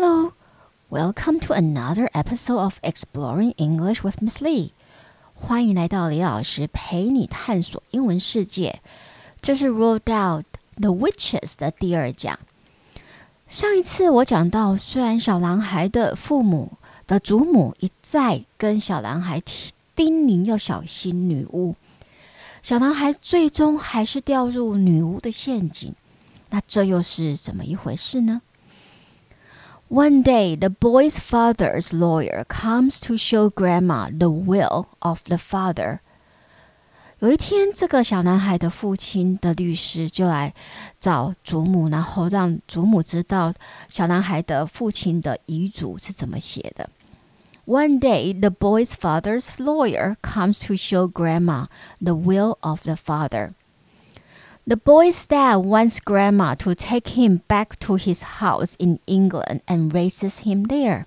Hello, welcome to another episode of Exploring English with Miss Lee. 欢迎来到李老师陪你探索英文世界。这是 Roald Dahl The Witches 的第二讲。上一次我讲到，虽然小男孩的父母的祖母一再跟小男孩提叮咛要小心女巫，小男孩最终还是掉入女巫的陷阱。那这又是怎么一回事呢 ？One day, the boy's father's lawyer comes to show Grandma the will of the father. 有一天，这个小男孩的父亲的律师就来找祖母，然后让祖母知道小男孩的父亲的遗嘱是怎么写的。One day, the boy's father's lawyer comes to show Grandma the will of the father. The boy's dad wants Grandma to take him back to his house in England and raises him there.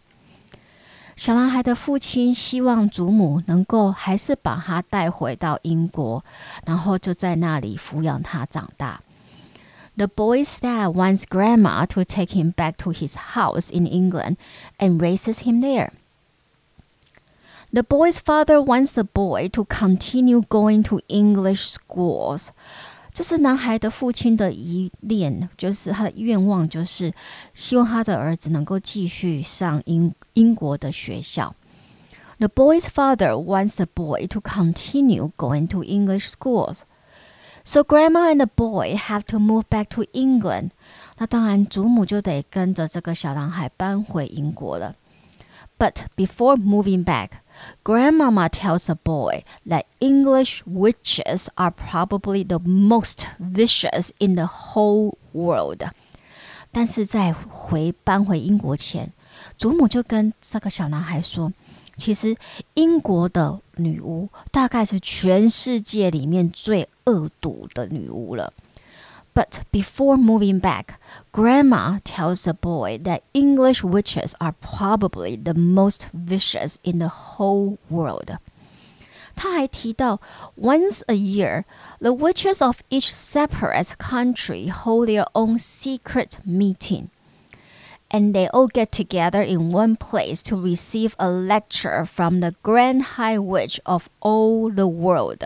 小男孩的父亲希望祖母能够还是把他带回到英国，然后就在那里抚养他长大。The boy's dad wants Grandma to take him back to his house in England and raises him there. The boy's father wants the boy to continue going to English schools. 这是男孩的父亲的遗恋，就是他的愿望，就是希望他的儿子能够继续上英英国的学校。The boy's father wants the boy to continue going to English schools. So grandma and the boy have to move back to England. 那当然，祖母就得跟着这个小男孩搬回英国了。But before moving back, Grandmama tells the boy that English witches are probably the most vicious in the whole world. 但是在回搬回英国前，祖母就跟这个小男孩说，其实英国的女巫大概是全世界里面最恶毒的女巫了。But before moving back, Grandma tells the boy that English witches are probably the most vicious in the whole world. 她还提到，Once a year, the witches of each separate country hold their own secret meeting, and they all get together in one place to receive a lecture from the Grand High Witch of all the world.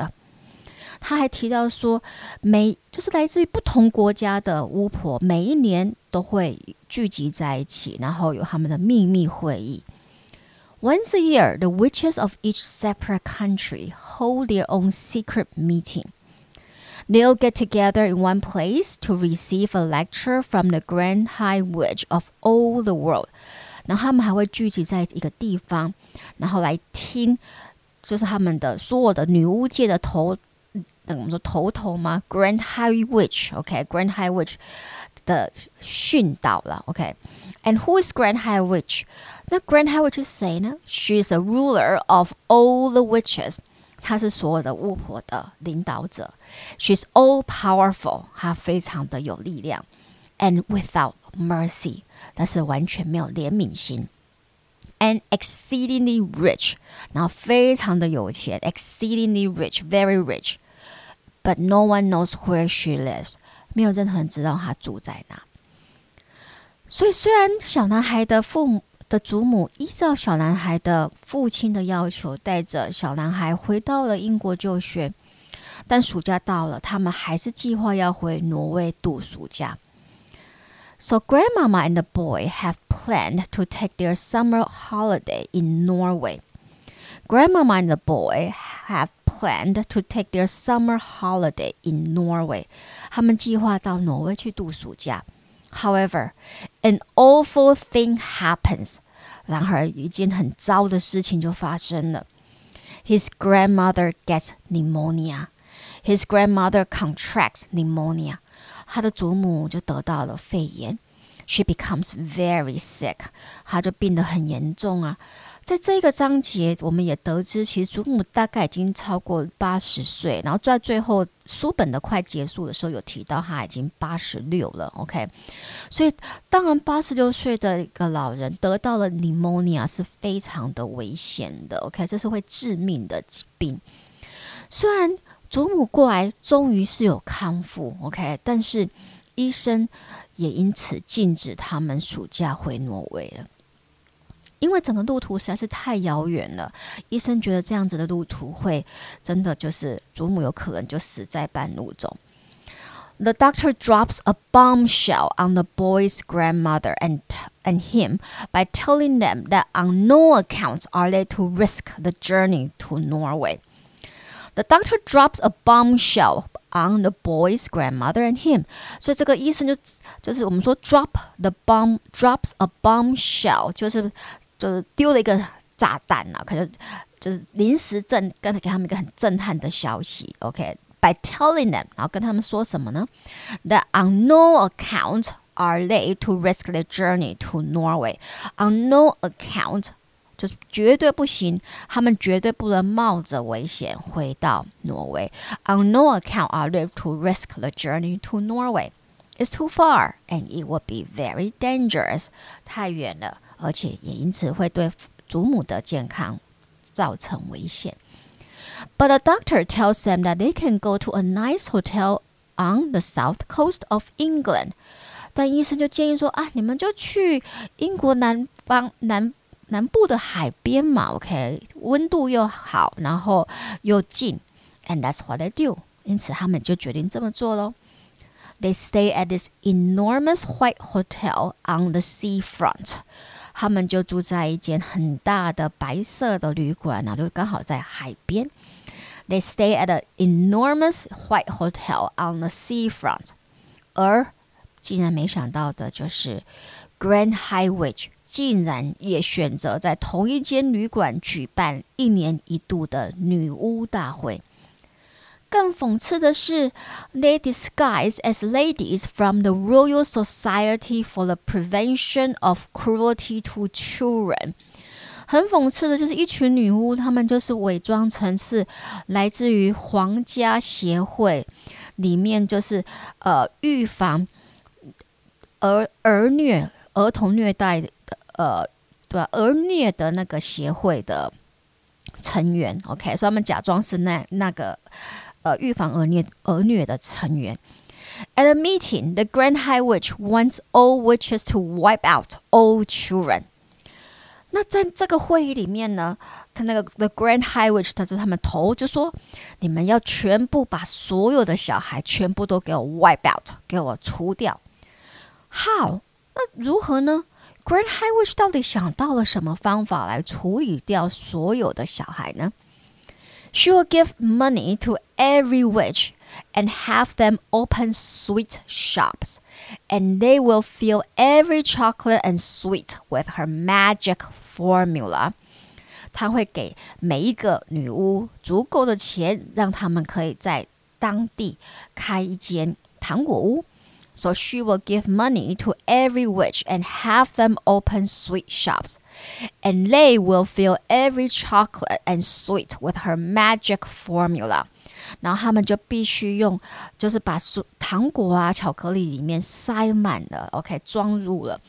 他还提到说，每就是来自于不同国家的巫婆，每一年都会聚集在一起，然后有他们的秘密会议。Once a year, the witches of each separate country hold their own secret meeting. They'll get together in one place to receive a lecture from the Grand High Witch of all the world. 然后他们还会聚集在一个地方，然后来听，就是他们的所有的女巫界的头。那我们说头头吗？Grand High Witch，OK，Grand High Witch 的训导了，OK，and who is Grand High Witch？那 Grand High Witch 是谁呢？She is a ruler of all the witches，她是所有的巫婆的领导者。She's all powerful，她非常的有力量，and without mercy，但是完全没有怜悯心，and exceedingly rich，然后非常的有钱，exceedingly rich，very rich。 But no one knows where she lives。没有任何人知道她住在哪。所以，虽然小男孩的父母的祖母依照小男孩的父亲的要求，带着小男孩回到了英国就学，但暑假到了，他们还是计划要回挪威度暑假。So grandmama and the boy have planned to take their summer holiday in Norway. Grandmama and the boy have planned to take their summer holiday in Norway. 他们计划到挪威去度暑假。However, an awful thing happens. 然而，一件很糟的事情就发生了。His grandmother gets pneumonia. His grandmother contracts pneumonia. 他的祖母就得到了肺炎。She becomes very sick. 她就病得很严重啊。 在这个章节，我们也得知，其实祖母大概已经超过八十岁，然后在最后书本的快结束的时候，有提到他已经八十六了。OK，所以当然八十六岁的一个老人得到了 pneumonia 是非常的危险的。OK，这是会致命的疾病。虽然祖母过来终于是有康复，OK，但是医生也因此禁止他们暑假回挪威了。因为整个路途实在是太遥远了，医生觉得这样子的路途会真的就是祖母有可能就死在半路中。The doctor drops a bombshell on the boy's grandmother and and him by telling them that on no account are they to risk the journey to Norway. The doctor drops a bombshell on the boy's grandmother and him. 所以这个医生就就是我们说 drop the bomb drops a bombshell 就是 就是丢了一个炸弹啊，可能就是临时震跟给他们一个很震撼的消息。OK。By telling them，然后跟他们说什么呢？That on no account are they to risk the journey to Norway. On no account，就是绝对不行，他们绝对不能冒着危险回到挪威。On no account are they to risk the journey to Norway. It's too far and it would be very dangerous. 太远了， 而且也因此会对祖母的健康造成危险。But the doctor tells them that they can go to a nice hotel on the south coast of England。但医生就建议说啊，你们就去英国南方南南部的海边嘛，OK，温度又好，然后又近。And that's what they do。因此他们就决定这么做喽。They stay at this enormous white hotel on the seafront。 他们就住在一间很大的白色的旅馆，然后就刚好在海边。They stay at an enormous white hotel on the seafront。而竟然没想到的就是，Grand High Witch 竟然也选择在同一间旅馆举办一年一度的女巫大会。更讽刺的是，they disguise as ladies from the Royal Society for the Prevention of Cruelty to Children。很讽刺的就是，一群女巫，她们就是伪装成是来自于皇家协会里面，就是呃预防儿儿虐、儿童虐待的呃对吧？儿虐的那个协会的成员。OK，所以他们假装是那那个。呃，预防儿虐儿虐的成员。At a meeting, the Grand High Witch wants all witches to wipe out all children。那在这个会议里面呢，他那个 The Grand High Witch，他是他们头就说，你们要全部把所有的小孩全部都给我 wipe out，给我除掉。How？那如何呢？Grand High Witch 到底想到了什么方法来处理掉所有的小孩呢 ？She will give money to every witch and have them open sweet shops, and they will fill every chocolate and sweet with her magic formula. 她会给每一个女巫足够的钱，让他们可以在当地开一间糖果屋。So she will give money to every witch and have them open sweet shops. And they will fill every chocolate and sweet with her magic formula. 然后他们就必须用，就是把糖果啊、巧克力里面塞满了，OK，装入了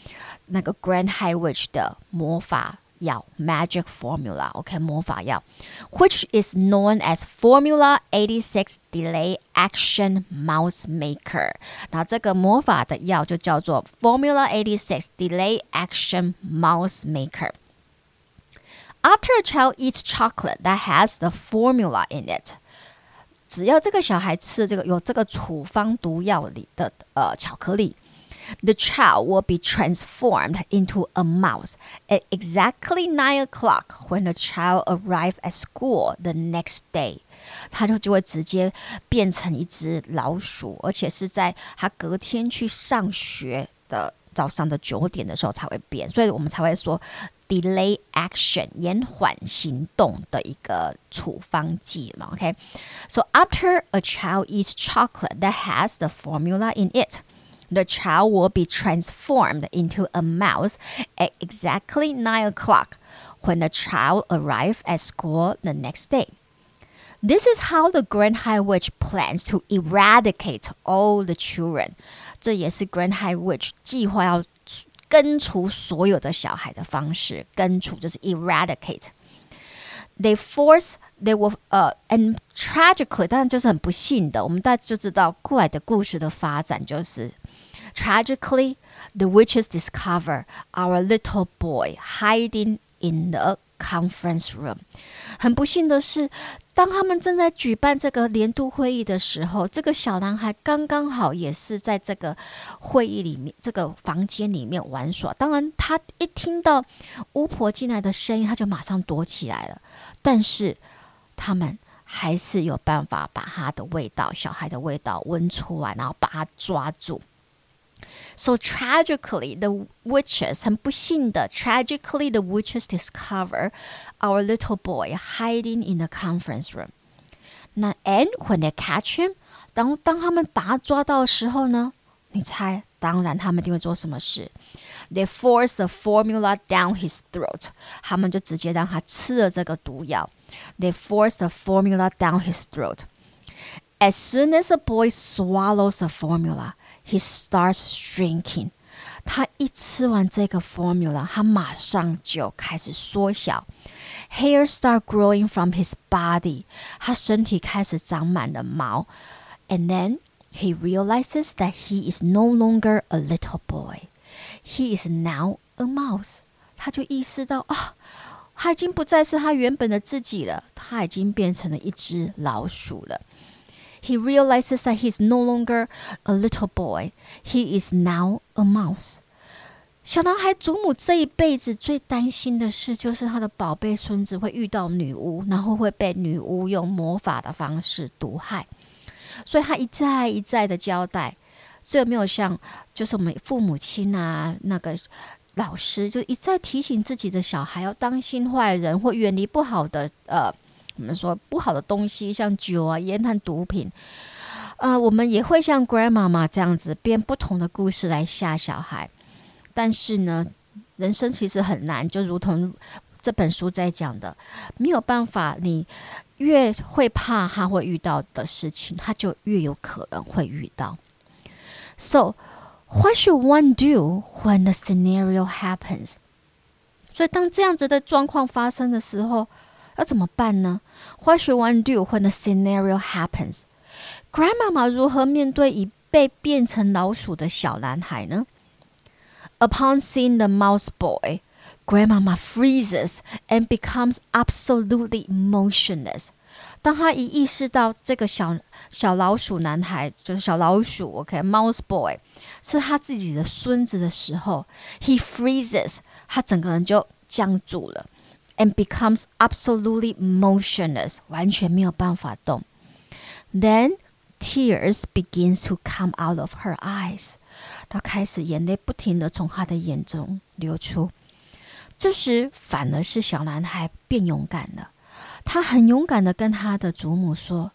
那个 Grand High Witch 的魔法。 药 magic formula，OK，、okay, 魔法药，which is known as Formula Eighty Six Delay Action Mouse Maker。那这个魔法的药就叫做 Formula Eighty Six Delay Action Mouse Maker。After a child eats chocolate that has the formula in it，只要这个小孩吃这个有这个处方毒药里的呃巧克力。 The child will be transformed into a mouse at exactly nine o'clock when the child arrives at school the next day。他就就会直接变成一只老鼠，而且是在他隔天去上学的早上的九点的时候才会变，所以我们才会说 delay action 延缓行动的一个处方剂嘛。OK，so、okay? after a child eats chocolate that has the formula in it。 The child will be transformed into a mouse at exactly nine o'clock when the child arrives at school the next day. This is how the Grand High Witch plans to eradicate all the children. 这也是 Grand High Witch 计划要根除所有的小孩的方式。根除就是 eradicate。They force they will 呃、uh,，and tragically，当然就是很不幸的，我们大家就知道过来的故事的发展就是。 Tragically, the witches discover our little boy hiding in the conference room。很不幸的是，当他们正在举办这个年度会议的时候，这个小男孩刚刚好也是在这个会议里面，这个房间里面玩耍。当然，他一听到巫婆进来的声音，他就马上躲起来了。但是，他们还是有办法把他的味道，小孩的味道闻出来，然后把他抓住。So tragically, the witches 很不幸的，tragically the witches discover our little boy hiding in the conference room. 那 and when they catch him，当当他们把他抓到的时候呢？你猜，当然他们一定会做什么事？They force the formula down his throat，他们就直接让他吃了这个毒药。They force the formula down his throat. As soon as the boy swallows the formula. He starts shrinking。他一吃完这个 formula，他马上就开始缩小。Hair start growing from his body。他身体开始长满了毛。And then he realizes that he is no longer a little boy. He is now a mouse。他就意识到啊，他已经不再是他原本的自己了，他已经变成了一只老鼠了。 He realizes that he is no longer a little boy. He is now a mouse. 小男孩祖母这一辈子最担心的事，就是他的宝贝孙子会遇到女巫，然后会被女巫用魔法的方式毒害。所以他一再一再的交代，这没有像就是我们父母亲啊，那个老师就一再提醒自己的小孩要当心坏人，或远离不好的呃。我们说不好的东西，像酒啊、烟和毒品，呃，我们也会像 grandmama 这样子编不同的故事来吓小孩。但是呢，人生其实很难，就如同这本书在讲的，没有办法，你越会怕他会遇到的事情，他就越有可能会遇到。So, what should one do when the scenario happens？所以当这样子的状况发生的时候，要怎么办呢？What should one do when the scenario happens? Grandmama 如何面对已被变成老鼠的小男孩呢？Upon seeing the mouse boy, Grandmama freezes and becomes absolutely motionless. 当他一意识到这个小小老鼠男孩就是小老鼠，OK，mouse boy 是他自己的孙子的时候，he freezes，他整个人就僵住了。And becomes absolutely motionless，完全没有办法动。Then tears begins to come out of her eyes，她开始眼泪不停地从她的眼中流出。这时反而是小男孩变勇敢了，他很勇敢地跟他的祖母说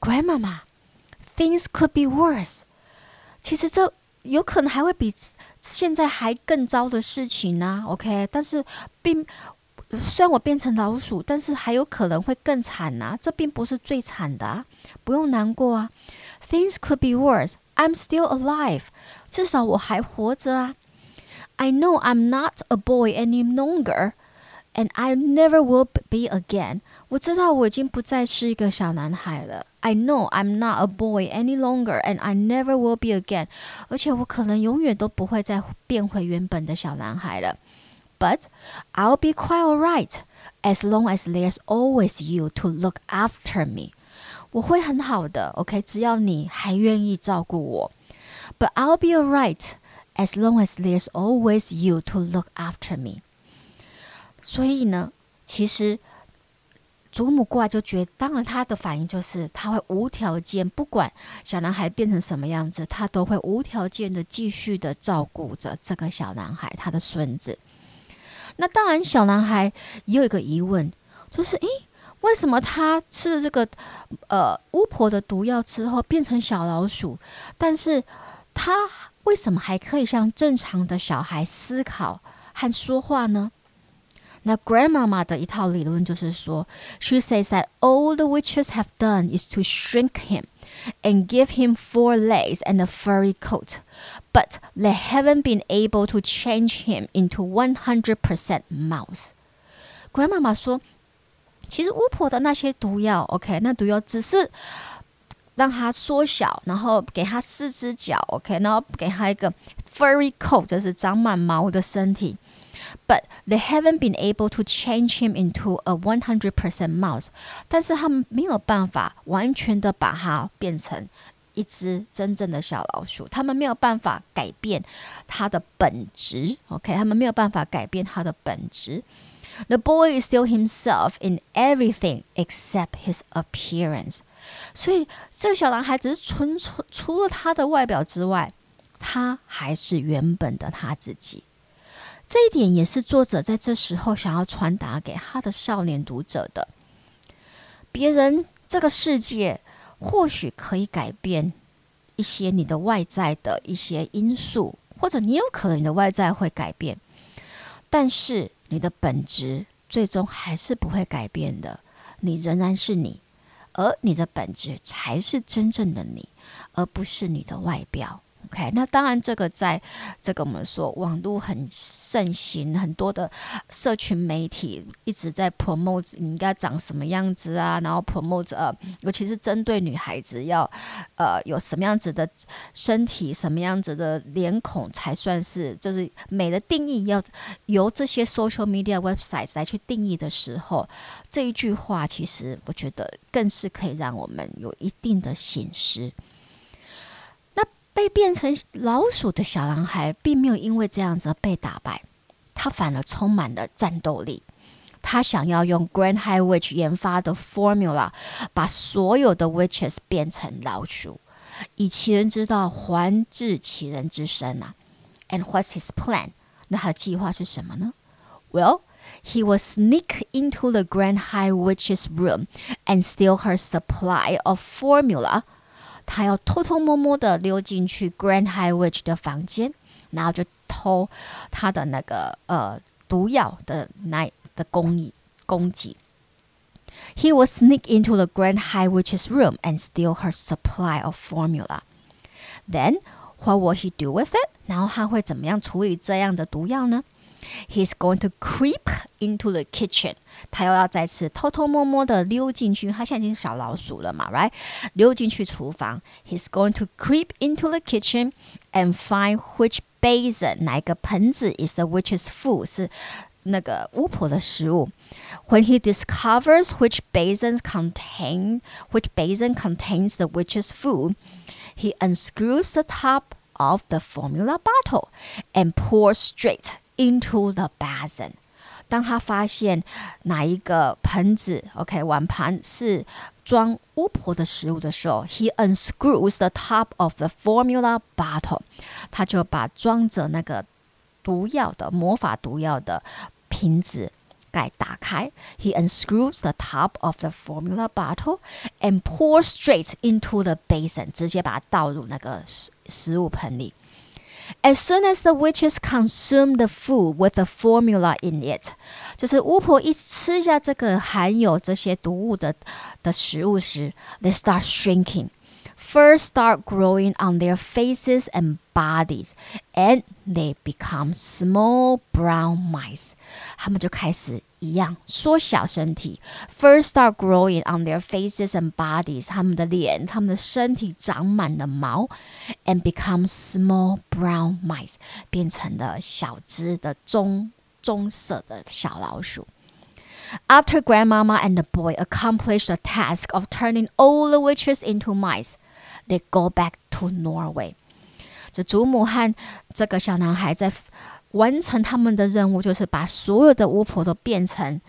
：“Grandmama，things could be worse。其实这有可能还会比现在还更糟的事情呢。”OK，但是并。虽然我变成老鼠，但是还有可能会更惨呐、啊。这并不是最惨的、啊，不用难过啊。Things could be worse. I'm still alive. 至少我还活着啊。I know I'm not a boy any longer, and I never will be again. 我知道我已经不再是一个小男孩了。I know I'm not a boy any longer, and I never will be again. 而且我可能永远都不会再变回原本的小男孩了。But I'll be quite all right as long as there's always you to look after me。我会很好的，OK，只要你还愿意照顾我。But I'll be alright as long as there's always you to look after me。所以呢，其实祖母过来就觉得，当然他的反应就是他会无条件，不管小男孩变成什么样子，他都会无条件的继续的照顾着这个小男孩，他的孙子。那当然，小男孩也有一个疑问，就是：诶，为什么他吃了这个呃巫婆的毒药之后变成小老鼠，但是他为什么还可以像正常的小孩思考和说话呢？那 Grandmama 的一套理论就是说，She says that all the witches have done is to shrink him and give him four legs and a furry coat, but they haven't been able to change him into one hundred percent mouse. Grandmama 说，其实巫婆的那些毒药，OK，那毒药只是 让它缩小，然后给它四只脚，OK，然后给它一个 furry coat，就是长满毛的身体。 But they haven't been able to change him into a one hundred percent mouse。但是他们没有办法完全的把它变成一只真正的小老鼠。他们没有办法改变它的本质，OK，他们没有办法改变它的本质。The boy is still himself in everything except his appearance。所以这个小男孩只是纯除除了他的外表之外，他还是原本的他自己。这一点也是作者在这时候想要传达给他的少年读者的。别人这个世界或许可以改变一些你的外在的一些因素，或者你有可能你的外在会改变，但是你的本质最终还是不会改变的。你仍然是你。而你的本质才是真正的你，而不是你的外表。OK，那当然，这个在这个我们说网络很盛行，很多的社群媒体一直在 promote 你应该长什么样子啊，然后 promote 呃，尤其是针对女孩子要呃有什么样子的身体，什么样子的脸孔才算是就是美的定义，要由这些 social media websites 来去定义的时候，这一句话其实我觉得更是可以让我们有一定的省思。被变成老鼠的小男孩，并没有因为这样子被打败，他反而充满了战斗力。他想要用 Grand High Witch 研发的 formula，把所有的 witches 变成老鼠，以其人之道还治其人之身啊。And what's his plan？那他的计划是什么呢？Well, he will sneak into the Grand High Witch's room and steal her supply of formula. 他要偷偷摸摸的溜进去 Grand High Witch 的房间，然后就偷他的那个呃毒药的那的工艺供给。He will sneak into the Grand High Witch's room and steal her supply of formula. Then, what will he do with it? 然后他会怎么样处理这样的毒药呢 ？He's going to creep into the kitchen。他又要再次偷偷摸摸的溜进去。他现在已经是小老鼠了嘛，right？溜进去厨房。He's going to creep into the kitchen and find which basin 哪一个盆子 is the witch's food 是那个巫婆的食物。When he discovers which basins contain which basin contains the witch's food, he unscrews the top of the formula bottle and pours straight Into the basin。当他发现哪一个盆子，OK，碗盘是装巫婆的食物的时候，He unscrews the top of the formula bottle。他就把装着那个毒药的魔法毒药的瓶子盖打开。He unscrews the top of the formula bottle and pours straight into the basin。直接把它倒入那个食食物盆里。 As soon as the witches consume the food with the formula in it，就是巫婆一吃下这个含有这些毒物的的食物时，they start shrinking。First start growing on their faces and bodies, and they become small brown mice. 他们就开始一样缩小身体。First start growing on their faces and bodies. 他们的脸、他们的身体长满了毛，and become small brown mice. 变成了小只的棕棕色的小老鼠。After Grandmama and the boy accomplish the task of turning all the witches into mice. They go back to Norway。 祖母和这个小男孩在完成他们的任务，就是把所有的巫婆都变成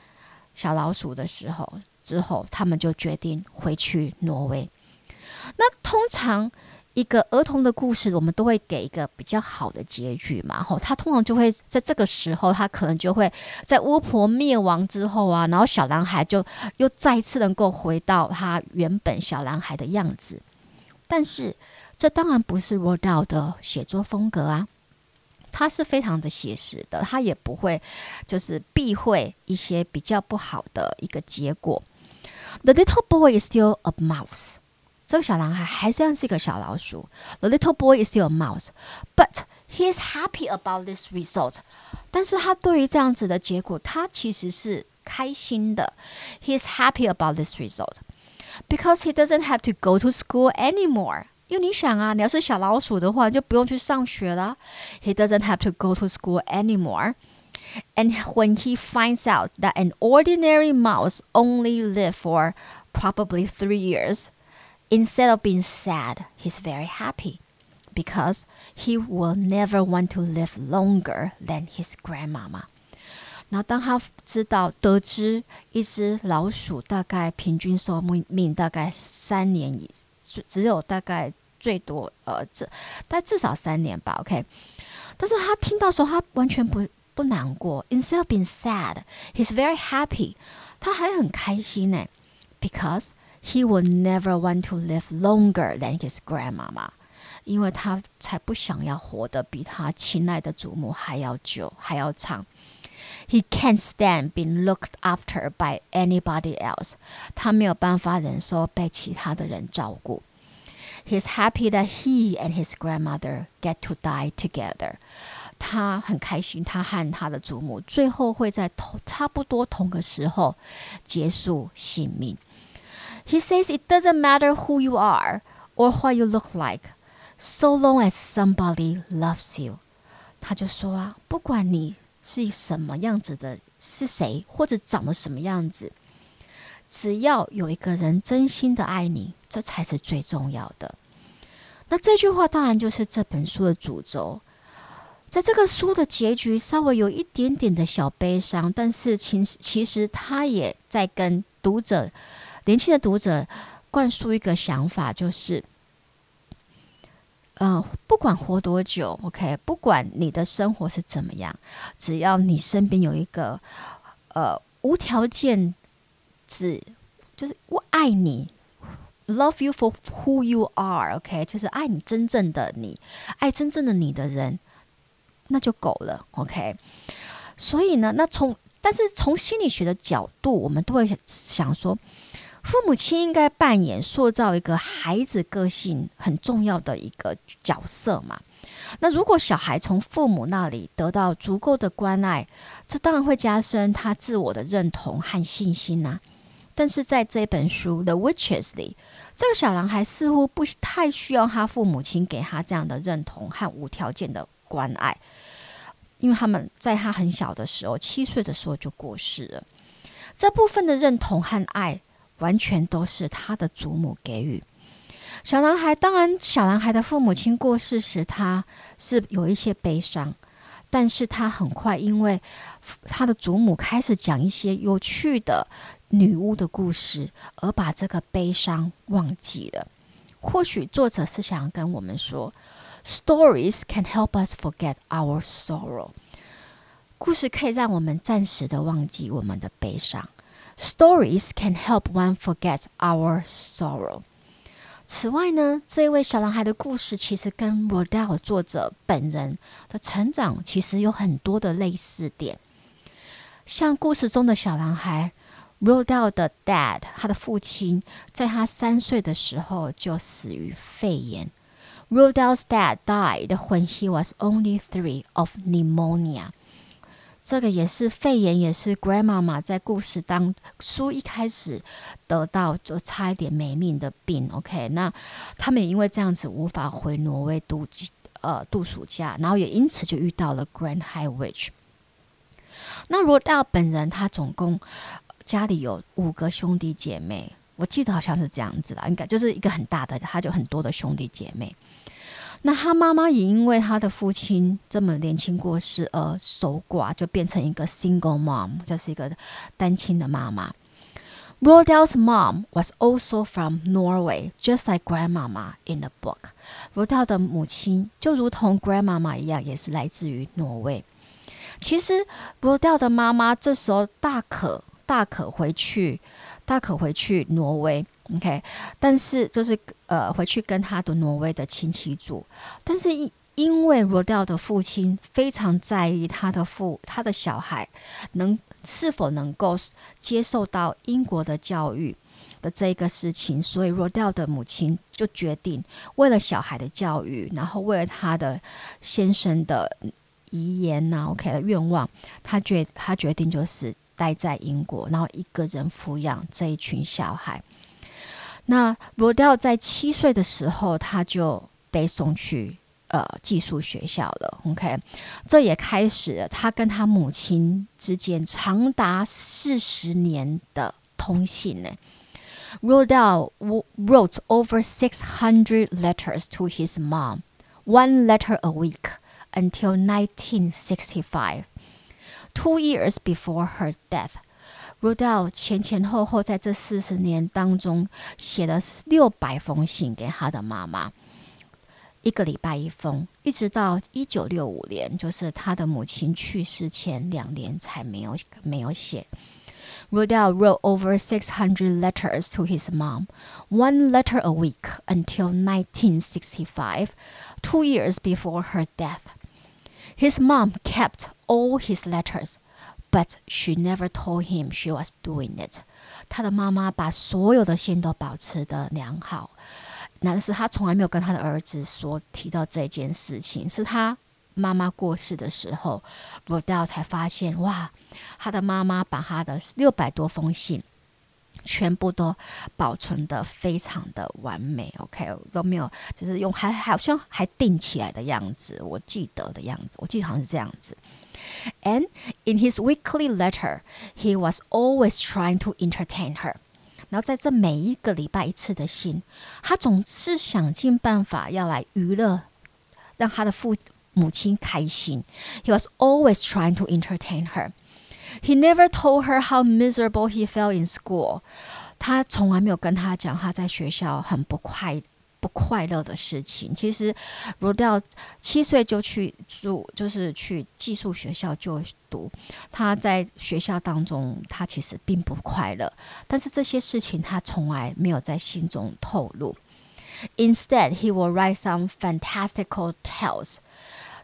小老鼠的时候，之后他们就决定回去挪威。那通常一个儿童的故事，我们都会给一个比较好的结局嘛。吼，他通常就会在这个时候，他可能就会在巫婆灭亡之后啊，然后小男孩就又再次能够回到他原本小男孩的样子。但是，这当然不是 Roald Dahl 的写作风格啊，他是非常的写实的，他也不会就是避讳一些比较不好的一个结果。The little boy is still a mouse，这个小男孩还是像是一个小老鼠。The little boy is still a mouse，but he is happy about this result。但是他对于这样子的结果，他其实是开心的。He is happy about this result。 Because he doesn't have to go to school anymore. 因为你想啊，你要是小老鼠的话，就不用去上学了。He doesn't have to go to school anymore. And when he finds out that an ordinary mouse only lived for probably three years, instead of being sad, he's very happy because he will never want to live longer than his grandmama. 然后当他知道得知一只老鼠大概平均寿命命大概三年以只有大概 最多呃这但至少三年吧，OK。但是他听到时候他完全不。不难过，instead of being sad, he's very happy。他还很开心呢，because he will never want to live longer than his grandmama。因为他才不想要活得比他亲爱的祖母还要久，还要长。He can't stand being looked after by anybody else。他没有办法忍受被其他的人照顾。He's happy that he and his grandmother get to die together。他很开心，他和他的祖母最后会在同差不多同个时候结束性命。He says it doesn't matter who you are or what you look like, so long as somebody loves you。他就说啊，不管你是什么样子的，是谁或者长得什么样子，只要有一个人真心的爱你，这才是最重要的。 那这句话当然就是这本书的主轴。在这个书的结局稍微有一点点的小悲伤，但是其实其实他也在跟读者、年轻的读者灌输一个想法，就是，呃，不管活多久，OK，不管你的生活是怎么样，只要你身边有一个呃无条件只就是我爱你，love you for who you are，OK，就是爱你真正的你，爱真正的你的人。那就够了，OK。所以呢，那从但是从心理学的角度，我们都会想说，父母亲应该扮演塑造一个孩子个性很重要的一个角色嘛。那如果小孩从父母那里得到足够的关爱，这当然会加深他自我的认同和信心呐、但是在这本书《The Witches》里，这个小男孩似乎不太需要他父母亲给他这样的认同和无条件的关爱。因为他们在他很小的时候，七岁的时候就过世了。这部分的认同和爱，完全都是他的祖母给予。小男孩当然，小男孩的父母亲过世时，他是有一些悲伤，但是他很快因为他的祖母开始讲一些有趣的女巫的故事，而把这个悲伤忘记了。或许作者是想跟我们说。Stories can help us forget our sorrow。故事可以让我们暂时的忘记我们的悲伤。Stories can help one forget our sorrow。此外呢，这位小男孩的故事其实跟 Rodale 作者本人的成长其实有很多的类似点。像故事中的小男孩 Rodale 的 dad，他的父亲在他三岁的时候就死于肺炎。Rodale's dad died when he was only three of pneumonia。这个也是肺炎，也是 Grandmama 在故事当书一开始得到就差一点没命的病。OK，那他们也因为这样子无法回挪威度呃度暑假，然后也因此就遇到了 Grand High Witch。那 Rodale 本人他总共家里有五个兄弟姐妹。我记得好像是这样子的，应该就是一个很大的，他就很多的兄弟姐妹。那他妈妈也因为他的父亲这么年轻过世而守寡，就变成一个 single mom，就是一个单亲的妈妈。Rodale's mom was also from Norway, just like grandmama in the book. Rodale 的母亲就如同 grandmama 一样，也是来自于挪威。其实 Rodale 的妈妈这时候大可大可回去。大可回去挪威，OK，但是就是呃回去跟他的挪威的亲戚住，但是因因为 Rodale 的父亲非常在意他的父他的小孩能是否能够接受到英国的教育的这个事情，所以 Rodale 的母亲就决定为了小孩的教育，然后为了他的先生的遗言呐，OK 的愿望，他决他决定就是。待在英国，然后一个人抚养这一群小孩。那 rodeo 在七岁的时候，他就被送去呃寄宿学校了。OK，这也开始了他跟他母亲之间长达四十年的通信呢。Rodell wrote over six hundred letters to his mom, one letter a week until nineteen sixty five. two years before her death. Rodell 前前后后在这四十年当中写了六百封信给他的妈妈，一个礼拜一封，一直到一九六五年，就是他的母亲去世前两年才没有没有写。Rodell wrote over six hundred letters to his mom, one letter a week until 1965, two years before her death. His mom kept all his letters. But she never told him she was doing it. 他的妈妈把所有的信都保持得良好，但是他从来没有跟他的儿子说提到这件事情。是他妈妈过世的时候，罗德才发现，哇，他的妈妈把他的六百多封信 全部都保存得非常的完美。OK，都没有，就是用还好像还定起来的样子，我记得的样子，我记得好像是这样子。And in his weekly letter, he was always trying to entertain her. 然后在这每一个礼拜一次的信，他总是想尽办法要来娱乐，让他的父母亲开心。He was always trying to entertain her. He never told her how miserable he felt in school. 他从来没有跟他讲他在学校很不快。不快乐的事情，其实 Rodell 七岁就去住，就是去寄宿学校就读。他在学校当中，他其实并不快乐，但是这些事情他从来没有在信中透露。Instead, he will write some fantastical tales.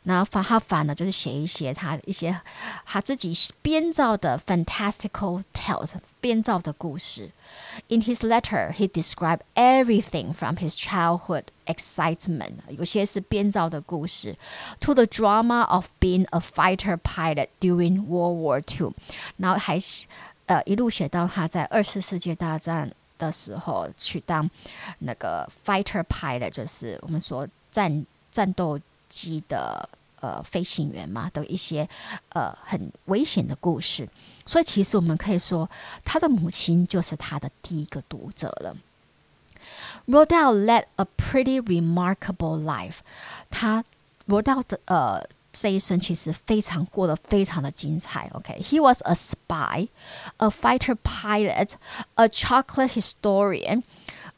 然后反他反而就是写一些他一些他自己编造的 fantastical tales 编造的故事。In his letter, he described everything from his childhood excitement，有些是编造的故事，to the drama of being a fighter pilot during World War II，然后还呃一路写到他在二次世界大战的时候去当那个 fighter pilot，就是我们说战战斗 机的呃飞行员嘛，的一些呃很危险的故事，所以其实我们可以说，他的母亲就是他的第一个读者了。Rodell led a pretty remarkable life，他罗道的呃这一生其实非常过得非常的精彩。OK，he、was a spy, a fighter pilot, a chocolate historian,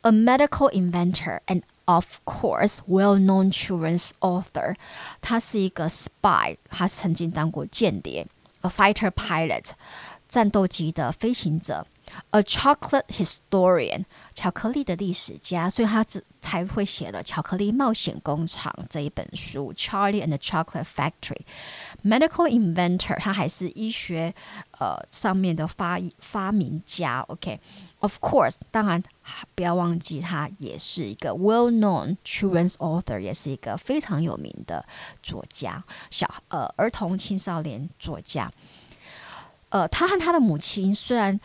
a medical inventor, and Of course, well-known children's author，他是一个 spy，他曾经当过间谍；a fighter pilot， 战斗机的飞行者；a chocolate historian，巧克力的历史家。所以他只才会写了《巧克力冒险工厂》这一本书，《Charlie and the Chocolate Factory》。Medical inventor，他还是医学呃上面的发发明家。OK。Of course，当然不要忘记，他也是一个 well-known children's author，也是一个非常有名的作家，小呃儿童青少年作家。呃，他和他的母亲虽然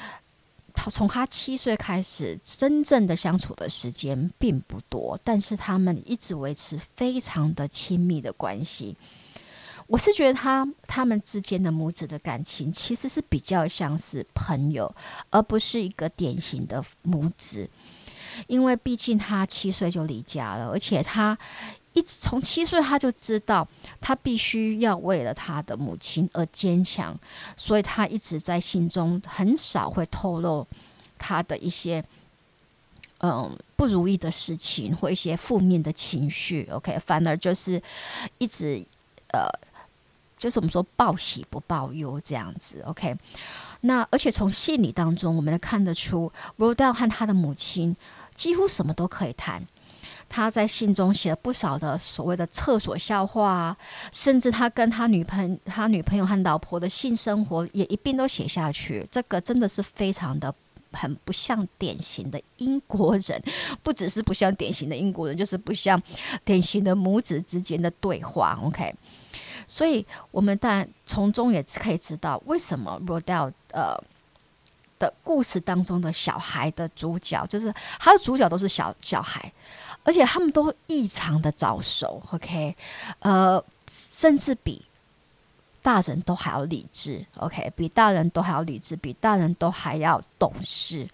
他从他七岁开始，真正的相处的时间并不多，但是他们一直维持非常的亲密的关系。我是觉得他他们之间的母子的感情其实是比较像是朋友，而不是一个典型的母子。因为毕竟他七岁就离家了，而且他一直从七岁他就知道他必须要为了他的母亲而坚强，所以他一直在信中很少会透露他的一些嗯不如意的事情或一些负面的情绪。OK，反而就是一直呃。就是我们说报喜不报忧这样子，OK。那而且从信里当中，我们能看得出，Rodell 和他的母亲几乎什么都可以谈。他在信中写了不少的所谓的厕所笑话啊，甚至他跟他女朋他女朋友和老婆的性生活也一并都写下去。这个真的是非常的很不像典型的英国人，不只是不像典型的英国人，就是不像典型的母子之间的对话，OK。所以，我们当然从中也可以知道，为什么 Rodell 呃的故事当中的小孩的主角，就是他的主角都是小小孩，而且他们都异常的早熟。OK，呃，甚至比大人都还要理智。OK，比大人都还要理智，比大人都还要懂事，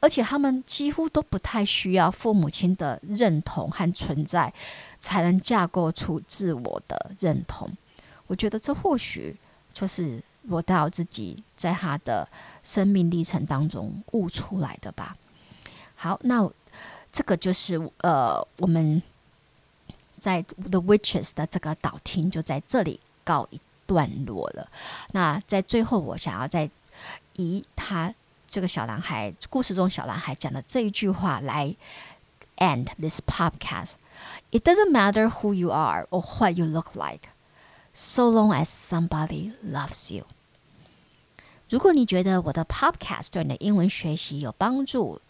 而且他们几乎都不太需要父母亲的认同和存在，才能架构出自我的认同。我觉得这或许就是。罗大自己在他的生命历程当中悟出来的吧。好，那这个就是呃，我们在 The Witches 的这个导听就在这里告一段落了。那在最后，我想要再以他这个小男孩故事中小男孩讲的这一句话来 end this podcast. It doesn't matter who you are or what you look like. So long as somebody loves you。如果你觉得我的 podcast 对你的英文学习有帮助，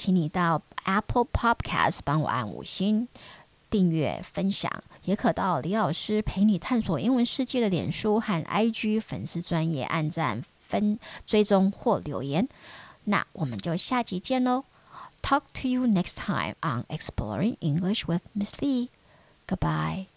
请你到 Apple Podcast 帮我按五星订阅、分享，也可到李老师陪你探索英文世界的脸书和 IG 粉丝专页按赞、分追踪或留言。那我们就下集见喽！Talk to you next time on Exploring English with Miss Lee. Goodbye.